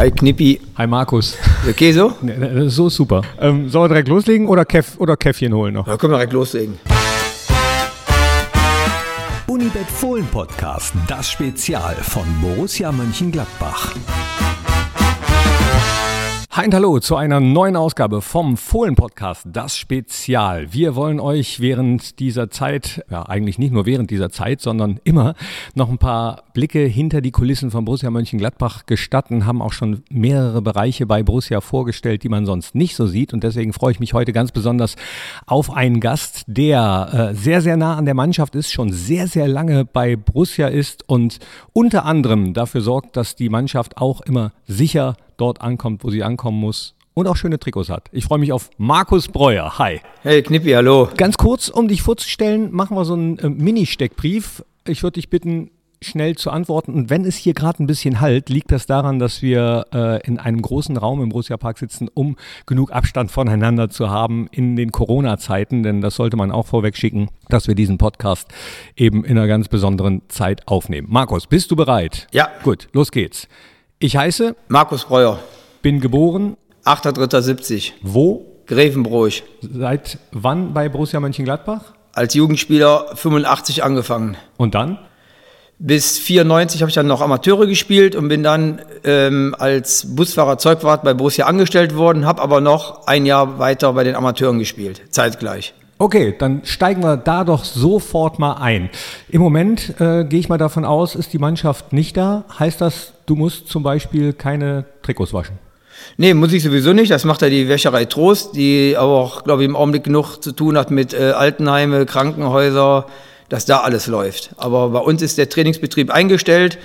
Hi Knippi. Hi Markus. Okay so? So ist super. Ähm, sollen wir direkt loslegen oder, Käff, oder Käffchen holen noch? Da können wir direkt loslegen. Unibet Fohlen Podcast, das Spezial von Borussia Mönchengladbach. Hi und hallo zu einer neuen Ausgabe vom Fohlen-Podcast, das Spezial. Wir wollen euch während dieser Zeit, ja eigentlich nicht nur während dieser Zeit, sondern immer noch ein paar Blicke hinter die Kulissen von Borussia Mönchengladbach gestatten, haben auch schon mehrere Bereiche bei Borussia vorgestellt, die man sonst nicht so sieht. Und deswegen freue ich mich heute ganz besonders auf einen Gast, der äh, sehr, sehr nah an der Mannschaft ist, schon sehr, sehr lange bei Borussia ist und unter anderem dafür sorgt, dass die Mannschaft auch immer sicher dort ankommt, wo sie ankommen muss und auch schöne Trikots hat. Ich freue mich auf Markus Breuer. Hi. Hey Knippi, hallo. Ganz kurz, um dich vorzustellen, machen wir so einen äh, Mini-Steckbrief. Ich würde dich bitten, schnell zu antworten. Und wenn es hier gerade ein bisschen halt, liegt das daran, dass wir äh, in einem großen Raum im Borussia Park sitzen, um genug Abstand voneinander zu haben in den Corona-Zeiten. Denn das sollte man auch vorweg schicken, dass wir diesen Podcast eben in einer ganz besonderen Zeit aufnehmen. Markus, bist du bereit? Ja. Gut, los geht's. Ich heiße Markus Breuer. Bin geboren. 8.3.70. Wo? Grevenbroich. Seit wann bei Borussia Mönchengladbach? Als Jugendspieler 85 angefangen. Und dann? Bis 94 habe ich dann noch Amateure gespielt und bin dann ähm, als Busfahrer Zeugwart bei Borussia angestellt worden, habe aber noch ein Jahr weiter bei den Amateuren gespielt, zeitgleich. Okay, dann steigen wir da doch sofort mal ein. Im Moment äh, gehe ich mal davon aus, ist die Mannschaft nicht da. Heißt das, du musst zum Beispiel keine Trikots waschen? Nee, muss ich sowieso nicht. Das macht ja die Wäscherei Trost, die auch, glaube ich, im Augenblick genug zu tun hat mit äh, Altenheime, Krankenhäuser, dass da alles läuft. Aber bei uns ist der Trainingsbetrieb eingestellt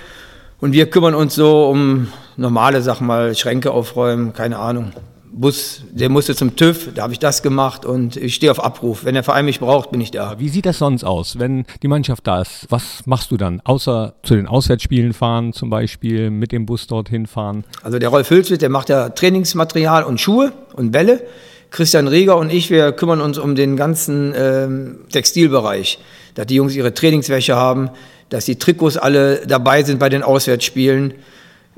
und wir kümmern uns so um normale Sachen, mal Schränke aufräumen, keine Ahnung. Bus, der musste zum TÜV, da habe ich das gemacht und ich stehe auf Abruf. Wenn der Verein mich braucht, bin ich da. Wie sieht das sonst aus, wenn die Mannschaft da ist? Was machst du dann? Außer zu den Auswärtsspielen fahren zum Beispiel, mit dem Bus dorthin fahren? Also der Rolf Hülswit, der macht ja Trainingsmaterial und Schuhe und Bälle. Christian Rieger und ich, wir kümmern uns um den ganzen ähm, Textilbereich. Dass die Jungs ihre Trainingswäsche haben, dass die Trikots alle dabei sind bei den Auswärtsspielen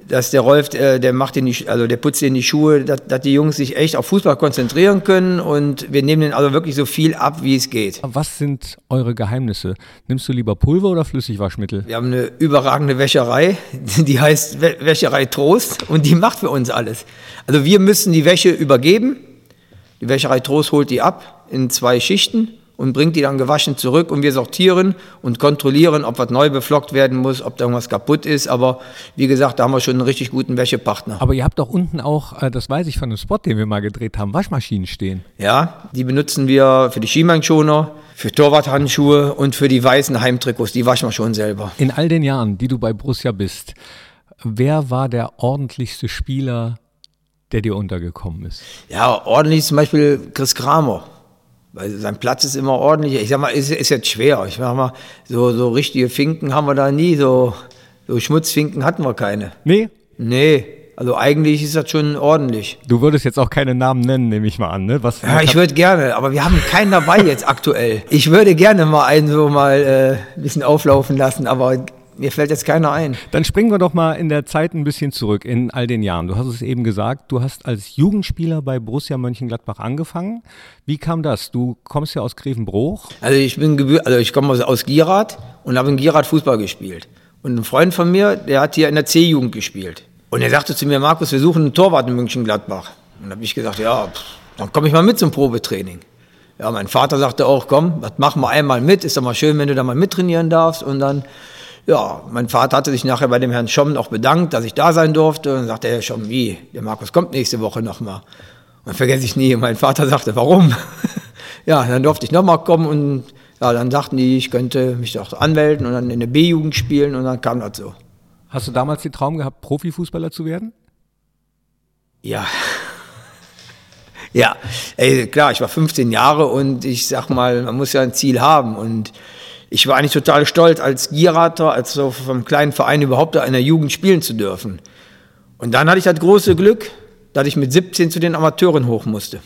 dass der Rolf, äh, der macht den also der putzt in die Schuhe, dass, dass, die Jungs sich echt auf Fußball konzentrieren können und wir nehmen denen also wirklich so viel ab, wie es geht. Was sind eure Geheimnisse? Nimmst du lieber Pulver oder Flüssigwaschmittel? Wir haben eine überragende Wäscherei, die heißt Wäscherei Trost und die macht für uns alles. Also wir müssen die Wäsche übergeben. Die Wäscherei Trost holt die ab in zwei Schichten und bringt die dann gewaschen zurück und wir sortieren und kontrollieren, ob was neu beflockt werden muss, ob da irgendwas kaputt ist. Aber wie gesagt, da haben wir schon einen richtig guten Wäschepartner. Aber ihr habt doch unten auch, äh, das weiß ich von einem Spot, den wir mal gedreht haben, Waschmaschinen stehen. Ja, die benutzen wir für die Schienbeinschoner, für Torwarthandschuhe und für die weißen Heimtrikots. Die waschen wir schon selber. In all den Jahren, die du bei Borussia bist, wer war der ordentlichste Spieler, der dir untergekommen ist? Ja, ordentlich zum Beispiel Chris Kramer. Weil sein Platz ist immer ordentlich. Ich sag mal, ist, ist jetzt schwer. Ich sag mal, so, so richtige Finken haben wir da nie. So, so Schmutzfinken hatten wir keine. Nee? Nee. Also eigentlich ist das schon ordentlich. Du würdest jetzt auch keine Namen nennen, nehme ich mal an, ne? Was, ja, ich würde gerne, aber wir haben keinen dabei jetzt aktuell. Ich würde gerne mal einen so mal äh, ein bisschen auflaufen lassen, aber mir fällt jetzt keiner ein. Dann springen wir doch mal in der Zeit ein bisschen zurück, in all den Jahren. Du hast es eben gesagt, du hast als Jugendspieler bei Borussia Mönchengladbach angefangen. Wie kam das? Du kommst ja aus Grevenbruch. Also ich bin also ich komme aus Gierat und habe in Gierat Fußball gespielt. Und ein Freund von mir, der hat hier in der C-Jugend gespielt. Und er sagte zu mir, Markus, wir suchen einen Torwart in Mönchengladbach. Und dann habe ich gesagt, ja, dann komme ich mal mit zum Probetraining. Ja, mein Vater sagte auch, komm, das machen wir einmal mit. Ist doch mal schön, wenn du da mal mittrainieren darfst. Und dann ja, mein Vater hatte sich nachher bei dem Herrn Schomm auch bedankt, dass ich da sein durfte. Und dann sagte Herr Schomm, wie, der Markus kommt nächste Woche nochmal. Und vergesse ich nie. Mein Vater sagte, warum? ja, dann durfte ich nochmal kommen und ja, dann sagten die, ich könnte mich auch anmelden und dann in der B-Jugend spielen und dann kam das so. Hast du damals den Traum gehabt, Profifußballer zu werden? Ja. ja, ey, klar, ich war 15 Jahre und ich sag mal, man muss ja ein Ziel haben und ich war eigentlich total stolz, als Gierater, als so vom kleinen Verein überhaupt in der Jugend spielen zu dürfen. Und dann hatte ich das große Glück, dass ich mit 17 zu den Amateuren hoch musste.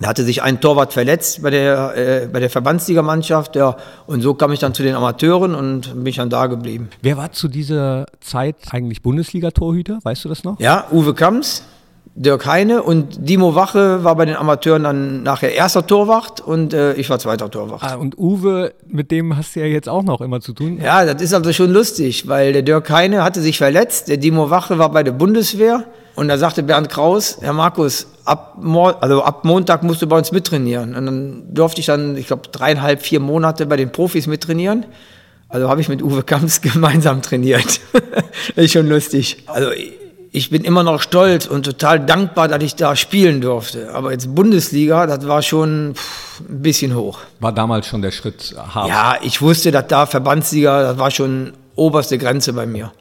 Da hatte sich ein Torwart verletzt bei der, äh, bei der Verbandsligamannschaft, ja, und so kam ich dann zu den Amateuren und bin dann da geblieben. Wer war zu dieser Zeit eigentlich Bundesliga-Torhüter? Weißt du das noch? Ja, Uwe Kamps, Dirk Heine und Dimo Wache war bei den Amateuren dann nachher erster Torwart und äh, ich war zweiter Torwart. Ah, und Uwe, mit dem hast du ja jetzt auch noch immer zu tun. Ja, das ist also schon lustig, weil der Dirk Heine hatte sich verletzt, der Dimo Wache war bei der Bundeswehr und da sagte Bernd Kraus, Herr Markus, ab, Mo also ab Montag musst du bei uns mittrainieren. Und dann durfte ich dann, ich glaube, dreieinhalb, vier Monate bei den Profis mittrainieren. Also habe ich mit Uwe Kamps gemeinsam trainiert. das ist schon lustig. Also ich bin immer noch stolz und total dankbar, dass ich da spielen durfte. Aber jetzt Bundesliga, das war schon pff, ein bisschen hoch. War damals schon der Schritt hart. Ja, ich wusste, dass da Verbandsliga, das war schon oberste Grenze bei mir.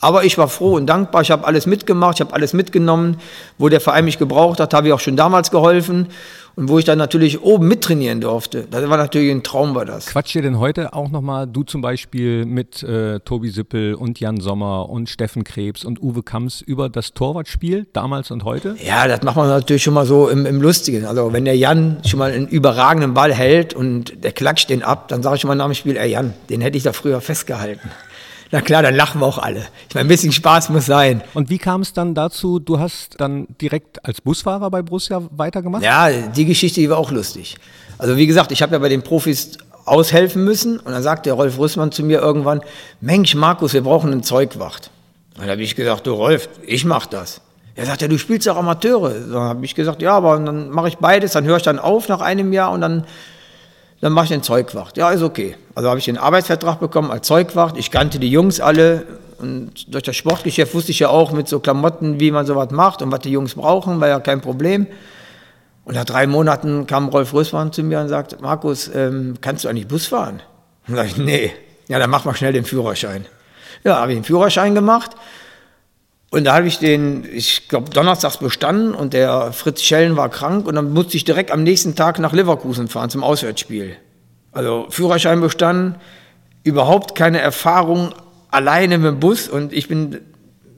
Aber ich war froh und dankbar. Ich habe alles mitgemacht, ich habe alles mitgenommen. Wo der Verein mich gebraucht hat, habe ich auch schon damals geholfen. Und wo ich dann natürlich oben mittrainieren durfte, das war natürlich ein Traum, war das. Quatscht ihr denn heute auch nochmal, du zum Beispiel mit äh, Tobi Sippel und Jan Sommer und Steffen Krebs und Uwe Kamps über das Torwartspiel damals und heute? Ja, das macht man natürlich schon mal so im, im Lustigen. Also wenn der Jan schon mal einen überragenden Ball hält und der klatscht den ab, dann sage ich schon mal nach dem Spiel, ey Jan, den hätte ich da früher festgehalten. Na klar, dann lachen wir auch alle. Ich meine, ein bisschen Spaß muss sein. Und wie kam es dann dazu, du hast dann direkt als Busfahrer bei Borussia weitergemacht? Ja, die Geschichte, die war auch lustig. Also wie gesagt, ich habe ja bei den Profis aushelfen müssen und dann sagte Rolf Rüssmann zu mir irgendwann, Mensch Markus, wir brauchen einen Zeugwacht. Und dann habe ich gesagt, du Rolf, ich mach das. Er sagt, ja, du spielst ja Amateure. Dann habe ich gesagt, ja, aber dann mache ich beides, dann höre ich dann auf nach einem Jahr und dann dann mache ich den Zeugwacht. Ja, ist okay. Also habe ich den Arbeitsvertrag bekommen als Zeugwacht. Ich kannte die Jungs alle. Und durch das Sportgeschäft wusste ich ja auch mit so Klamotten, wie man sowas macht und was die Jungs brauchen, war ja kein Problem. Und nach drei Monaten kam Rolf Rösmann zu mir und sagte, Markus, ähm, kannst du eigentlich Bus fahren? Und sag ich, nee. Ja, dann mach mal schnell den Führerschein. Ja, habe ich den Führerschein gemacht. Und da habe ich den, ich glaube, donnerstags bestanden und der Fritz Schellen war krank und dann musste ich direkt am nächsten Tag nach Leverkusen fahren zum Auswärtsspiel. Also Führerschein bestanden, überhaupt keine Erfahrung alleine mit dem Bus und ich bin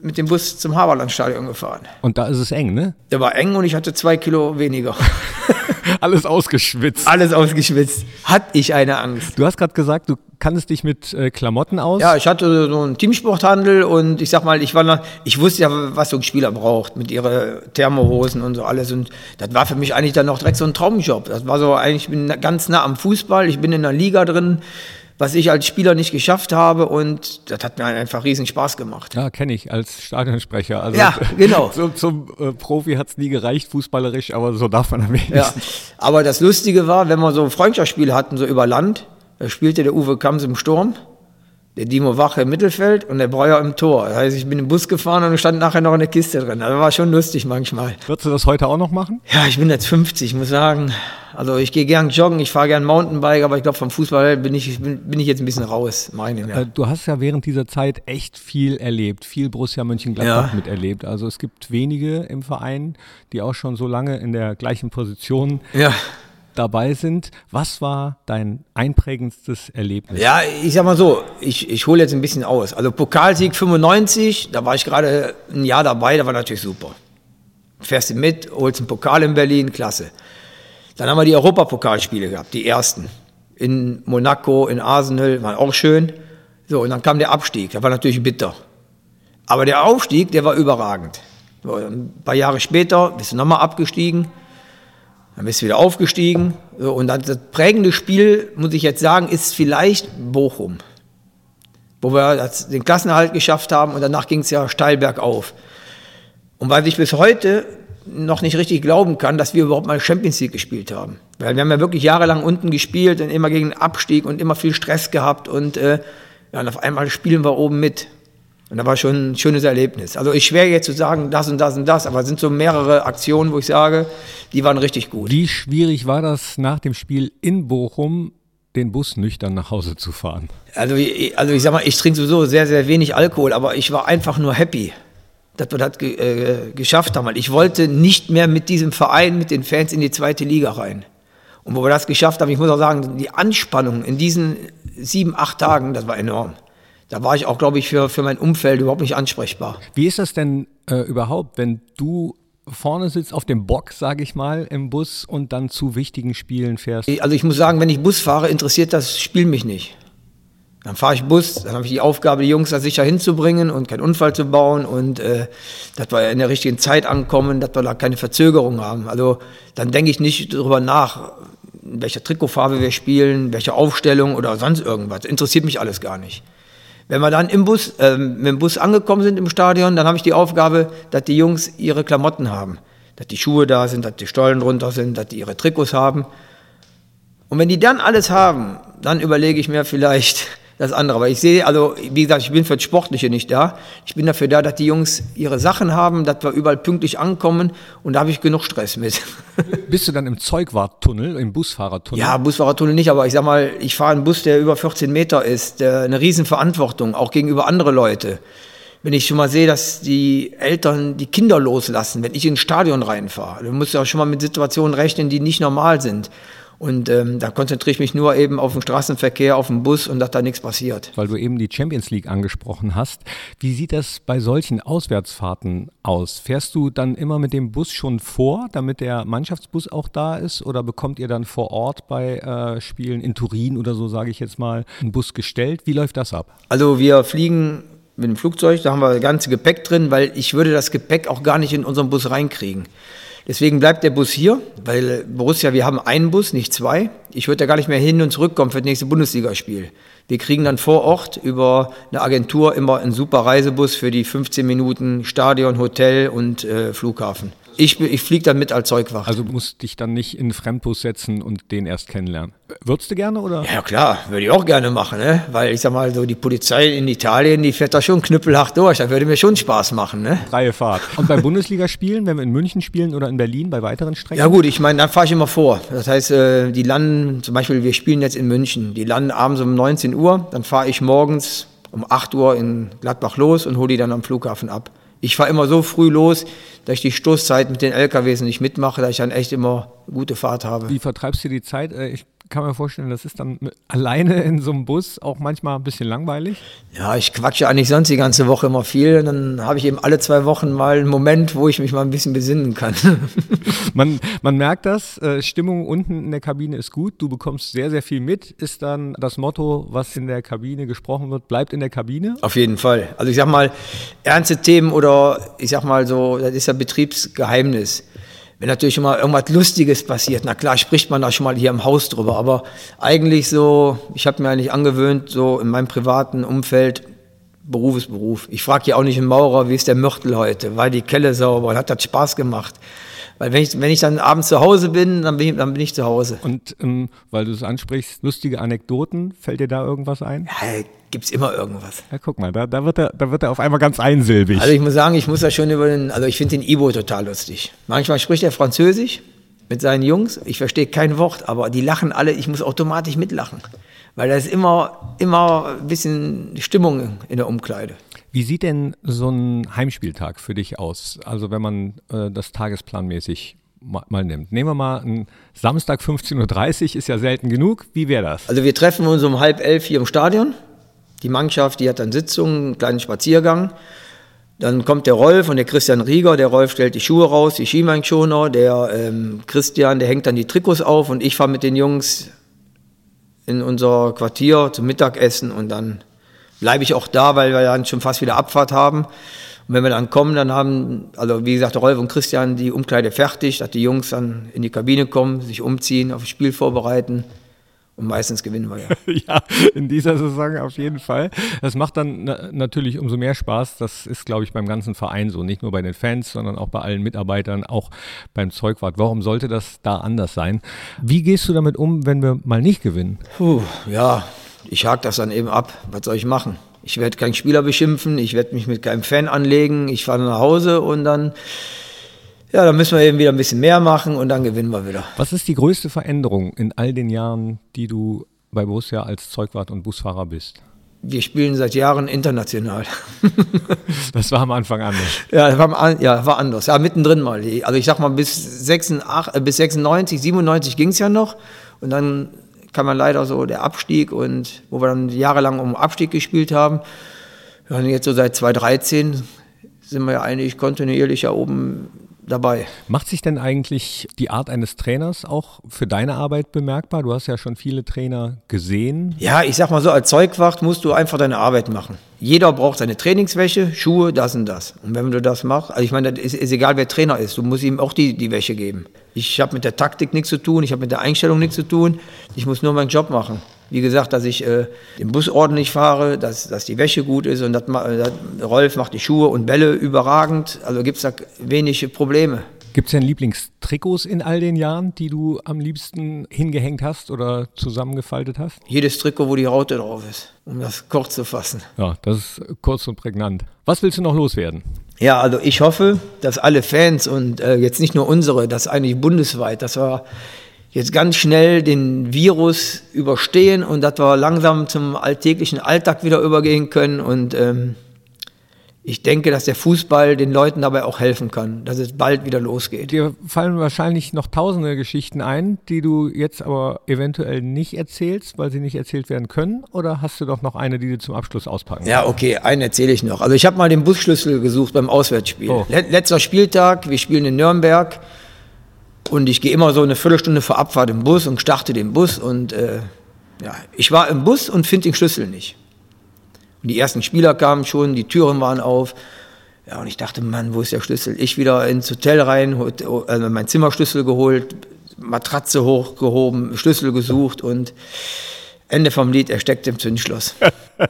mit dem Bus zum Haberlandstadion gefahren. Und da ist es eng, ne? Der war eng und ich hatte zwei Kilo weniger. Alles ausgeschwitzt. Alles ausgeschwitzt. Hatte ich eine Angst. Du hast gerade gesagt, du kanntest dich mit äh, Klamotten aus. Ja, ich hatte so einen Teamsporthandel und ich sag mal, ich war noch, ich wusste ja, was so ein Spieler braucht mit ihren Thermohosen und so alles. Und das war für mich eigentlich dann noch direkt so ein Traumjob. Das war so eigentlich, ich bin ganz nah am Fußball, ich bin in der Liga drin was ich als Spieler nicht geschafft habe und das hat mir einfach riesen Spaß gemacht. Ja, kenne ich als Stadionsprecher. Also ja, genau. So, zum äh, Profi hat es nie gereicht, fußballerisch, aber so darf man am wenigsten. Ja, aber das Lustige war, wenn wir so Freundschaftsspiele hatten, so über Land, da spielte der Uwe Kamps im Sturm der Dimo Wache im Mittelfeld und der Breuer im Tor. Das heißt, ich bin im Bus gefahren und stand nachher noch in der Kiste drin. Das war schon lustig manchmal. Würdest du das heute auch noch machen? Ja, ich bin jetzt 50, ich muss sagen. Also ich gehe gern joggen, ich fahre gern Mountainbike, aber ich glaube vom Fußball bin ich, bin, bin, ich jetzt ein bisschen raus, meine ja. Äh, du hast ja während dieser Zeit echt viel erlebt, viel Borussia Mönchengladbach ja. miterlebt. Also es gibt wenige im Verein, die auch schon so lange in der gleichen Position ja dabei sind. Was war dein einprägendstes Erlebnis? Ja, ich sag mal so, ich, ich hole jetzt ein bisschen aus. Also Pokalsieg 95, da war ich gerade ein Jahr dabei, da war natürlich super. Fährst du mit, holst einen Pokal in Berlin, klasse. Dann haben wir die Europapokalspiele gehabt, die ersten. In Monaco, in Arsenal, waren auch schön. So, und dann kam der Abstieg, das war natürlich bitter. Aber der Aufstieg, der war überragend. Ein paar Jahre später bist du nochmal abgestiegen. Dann bist du wieder aufgestiegen. Und das, prägende Spiel, muss ich jetzt sagen, ist vielleicht Bochum. Wo wir den Klassenerhalt geschafft haben und danach ging es ja steil bergauf. Und weil ich bis heute noch nicht richtig glauben kann, dass wir überhaupt mal Champions League gespielt haben. Weil wir haben ja wirklich jahrelang unten gespielt und immer gegen den Abstieg und immer viel Stress gehabt und, äh, ja, und auf einmal spielen wir oben mit. Und das war schon ein schönes Erlebnis. Also ich schwer jetzt zu sagen, das und das und das, aber es sind so mehrere Aktionen, wo ich sage, die waren richtig gut. Wie schwierig war das nach dem Spiel in Bochum, den Bus nüchtern nach Hause zu fahren? Also, also ich sag mal, ich trinke sowieso sehr, sehr wenig Alkohol, aber ich war einfach nur happy, dass wir das ge äh, geschafft haben. Ich wollte nicht mehr mit diesem Verein, mit den Fans in die zweite Liga rein. Und wo wir das geschafft haben, ich muss auch sagen, die Anspannung in diesen sieben, acht Tagen, das war enorm da war ich auch, glaube ich, für, für mein Umfeld überhaupt nicht ansprechbar. Wie ist das denn äh, überhaupt, wenn du vorne sitzt auf dem Bock, sage ich mal, im Bus und dann zu wichtigen Spielen fährst? Also ich muss sagen, wenn ich Bus fahre, interessiert das Spiel mich nicht. Dann fahre ich Bus, dann habe ich die Aufgabe, die Jungs da sicher hinzubringen und keinen Unfall zu bauen und äh, dass wir in der richtigen Zeit ankommen, dass wir da keine Verzögerung haben. Also dann denke ich nicht darüber nach, in welcher Trikotfarbe wir spielen, welche Aufstellung oder sonst irgendwas. Interessiert mich alles gar nicht. Wenn wir dann im Bus, äh, mit dem Bus angekommen sind im Stadion, dann habe ich die Aufgabe, dass die Jungs ihre Klamotten haben. Dass die Schuhe da sind, dass die Stollen drunter sind, dass die ihre Trikots haben. Und wenn die dann alles haben, dann überlege ich mir vielleicht, das andere. Aber ich sehe, also wie gesagt, ich bin für das Sportliche nicht da. Ich bin dafür da, dass die Jungs ihre Sachen haben, dass wir überall pünktlich ankommen und da habe ich genug Stress mit. Bist du dann im Zeugwarttunnel, im Busfahrertunnel? Ja, Busfahrertunnel nicht, aber ich sag mal, ich fahre einen Bus, der über 14 Meter ist, eine Riesenverantwortung, auch gegenüber andere Leute. Wenn ich schon mal sehe, dass die Eltern die Kinder loslassen, wenn ich ins Stadion reinfahre, dann muss ich auch schon mal mit Situationen rechnen, die nicht normal sind. Und ähm, da konzentriere ich mich nur eben auf den Straßenverkehr, auf den Bus und dass da nichts passiert. Weil du eben die Champions League angesprochen hast. Wie sieht das bei solchen Auswärtsfahrten aus? Fährst du dann immer mit dem Bus schon vor, damit der Mannschaftsbus auch da ist? Oder bekommt ihr dann vor Ort bei äh, Spielen in Turin oder so, sage ich jetzt mal, einen Bus gestellt? Wie läuft das ab? Also wir fliegen mit dem Flugzeug, da haben wir das ganze Gepäck drin, weil ich würde das Gepäck auch gar nicht in unseren Bus reinkriegen. Deswegen bleibt der Bus hier, weil Borussia, wir haben einen Bus, nicht zwei. Ich würde da gar nicht mehr hin und zurückkommen für das nächste Bundesligaspiel. Wir kriegen dann vor Ort über eine Agentur immer einen super Reisebus für die 15 Minuten Stadion, Hotel und äh, Flughafen. Ich, ich fliege dann mit als Zeugwacht. Also du musst dich dann nicht in einen Fremdbus setzen und den erst kennenlernen. Würdest du gerne oder? Ja klar, würde ich auch gerne machen, ne? Weil ich sag mal, so die Polizei in Italien, die fährt da schon knüppelhart durch. Das würde mir schon Spaß machen, ne? Freie Fahrt. Und beim Bundesligaspielen, wenn wir in München spielen oder in Berlin bei weiteren Strecken? Ja gut, ich meine, dann fahre ich immer vor. Das heißt, äh, die landen, zum Beispiel, wir spielen jetzt in München, die landen abends um 19 Uhr, dann fahre ich morgens um 8 Uhr in Gladbach los und hole die dann am Flughafen ab. Ich fahre immer so früh los, dass ich die Stoßzeit mit den LKWs nicht mitmache, dass ich dann echt immer gute Fahrt habe. Wie vertreibst du die Zeit? Äh, ich kann mir vorstellen, das ist dann alleine in so einem Bus auch manchmal ein bisschen langweilig. Ja, ich quatsche eigentlich sonst die ganze Woche immer viel. Und dann habe ich eben alle zwei Wochen mal einen Moment, wo ich mich mal ein bisschen besinnen kann. man, man merkt das, äh, Stimmung unten in der Kabine ist gut, du bekommst sehr, sehr viel mit. Ist dann das Motto, was in der Kabine gesprochen wird, bleibt in der Kabine? Auf jeden Fall. Also ich sag mal, ernste Themen oder ich sag mal so, das ist ja Betriebsgeheimnis wenn natürlich schon mal irgendwas Lustiges passiert, na klar spricht man da schon mal hier im Haus drüber, aber eigentlich so, ich habe mir eigentlich angewöhnt, so in meinem privaten Umfeld, Beruf ist Beruf. Ich frage ja auch nicht einen Maurer, wie ist der Mörtel heute, war die Kelle sauber, hat das Spaß gemacht. Weil wenn ich, wenn ich dann abends zu Hause bin, dann bin ich, dann bin ich zu Hause. Und ähm, weil du es ansprichst, lustige Anekdoten, fällt dir da irgendwas ein? Ja, gibt's immer irgendwas. Ja, guck mal, da, da, wird er, da wird er auf einmal ganz einsilbig. Also ich muss sagen, ich muss da schon über den, also ich finde den Ibo total lustig. Manchmal spricht er Französisch mit seinen Jungs. Ich verstehe kein Wort, aber die lachen alle. Ich muss automatisch mitlachen. Weil da ist immer, immer ein bisschen Stimmung in der Umkleide. Wie sieht denn so ein Heimspieltag für dich aus? Also wenn man äh, das tagesplanmäßig mal, nimmt. Nehmen wir mal einen Samstag 15.30 Uhr, ist ja selten genug. Wie wäre das? Also wir treffen uns um halb elf hier im Stadion. Die Mannschaft, die hat dann Sitzungen, einen kleinen Spaziergang. Dann kommt der Rolf und der Christian Rieger. Der Rolf stellt die Schuhe raus, die Schienbeinschoner. Der ähm, Christian, der hängt dann die Trikots auf und ich fahre mit den Jungs in unser Quartier zum Mittagessen und dann bleibe ich auch da, weil wir dann schon fast wieder Abfahrt haben. Und wenn wir dann kommen, dann haben, also wie gesagt, Rolf und Christian die Umkleide fertig, dass die Jungs dann in die Kabine kommen, sich umziehen, auf das Spiel vorbereiten. Und meistens gewinnen wir ja. ja, in dieser Saison auf jeden Fall. Das macht dann na natürlich umso mehr Spaß. Das ist, glaube ich, beim ganzen Verein so. Nicht nur bei den Fans, sondern auch bei allen Mitarbeitern, auch beim Zeugwart. Warum sollte das da anders sein? Wie gehst du damit um, wenn wir mal nicht gewinnen? Puh, ja, ich hake das dann eben ab. Was soll ich machen? Ich werde keinen Spieler beschimpfen, ich werde mich mit keinem Fan anlegen, ich fahre nach Hause und dann, ja, dann müssen wir eben wieder ein bisschen mehr machen und dann gewinnen wir wieder. Was ist die größte Veränderung in all den Jahren, die du bei Borussia als Zeugwart und Busfahrer bist? Wir spielen seit Jahren international. das war am Anfang anders. Ja, war, ja, war anders. Ja, mittendrin mal. Also ich sag mal, bis 86, äh, bis 96, 97 ging es ja noch. Und dann kam man leider so der Abstieg und wo wir dann jahrelang um Abstieg gespielt haben. Ja, und jetzt so seit 2013 sind wir ja eigentlich kontinuierlich ja oben dabei. Macht sich denn eigentlich die Art eines Trainers auch für deine Arbeit bemerkbar? Du hast ja schon viele Trainer gesehen. Ja, ich sag mal so, als Zeugwacht musst du einfach deine Arbeit machen. Jeder braucht seine Trainingswäsche, Schuhe, das und das. Und wenn du das machst, also ich meine, das ist, ist egal, wer Trainer ist, du musst ihm auch die, die Wäsche geben. Ich habe mit der Taktik nichts zu tun, ich habe mit der Einstellung nichts zu tun, ich muss nur meinen Job machen. Wie gesagt, dass ich äh, den Bus ordentlich fahre, dass, dass die Wäsche gut ist und das, das, Rolf macht die Schuhe und Bälle überragend. Also gibt es da wenige Probleme. Gibt es denn Lieblingstrikots in all den Jahren, die du am liebsten hingehängt hast oder zusammengefaltet hast? Jedes Trikot, wo die Raute drauf ist, um das kurz zu fassen. Ja, das ist kurz und prägnant. Was willst du noch loswerden? Ja, also ich hoffe, dass alle Fans und äh, jetzt nicht nur unsere, das eigentlich bundesweit, dass wir jetzt ganz schnell den Virus überstehen und dass wir langsam zum alltäglichen Alltag wieder übergehen können. Und ähm, ich denke, dass der Fußball den Leuten dabei auch helfen kann, dass es bald wieder losgeht. Dir fallen wahrscheinlich noch tausende Geschichten ein, die du jetzt aber eventuell nicht erzählst, weil sie nicht erzählt werden können. Oder hast du doch noch eine, die du zum Abschluss auspacken Ja, okay, einen erzähle ich noch. Also ich habe mal den Busschlüssel gesucht beim Auswärtsspiel. Oh. Letzter Spieltag, wir spielen in Nürnberg. Und ich gehe immer so eine Viertelstunde vor Abfahrt im Bus und starte den Bus. Und äh, ja, ich war im Bus und finde den Schlüssel nicht. Und die ersten Spieler kamen schon, die Türen waren auf. Ja, und ich dachte, Mann, wo ist der Schlüssel? Ich wieder ins Hotel rein, also mein Zimmerschlüssel geholt, Matratze hochgehoben, Schlüssel gesucht und Ende vom Lied, er steckt im Zündschloss.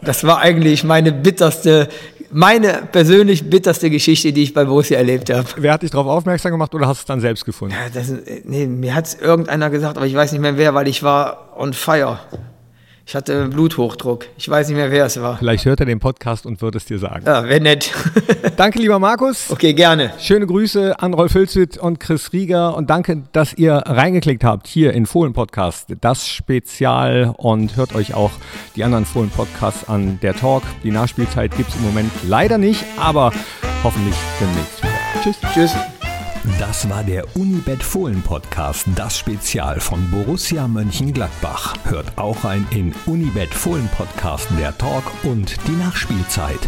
Das war eigentlich meine bitterste meine persönlich bitterste Geschichte, die ich bei Borussia erlebt habe. Wer hat dich darauf aufmerksam gemacht oder hast du es dann selbst gefunden? Ja, das, nee, mir hat es irgendeiner gesagt, aber ich weiß nicht mehr wer, weil ich war on fire. Ich hatte Bluthochdruck. Ich weiß nicht mehr, wer es war. Vielleicht hört er den Podcast und wird es dir sagen. Ja, wäre nett. danke, lieber Markus. Okay, gerne. Schöne Grüße an Rolf Hülswit und Chris Rieger und danke, dass ihr reingeklickt habt hier in Fohlen Podcast, das Spezial und hört euch auch die anderen Fohlen Podcasts an. Der Talk, die Nachspielzeit gibt es im Moment leider nicht, aber hoffentlich demnächst. Tschüss. Tschüss. Das war der Unibet Fohlen Podcast, das Spezial von Borussia Mönchengladbach. Hört auch ein in Unibet Fohlen Podcast der Talk und die Nachspielzeit.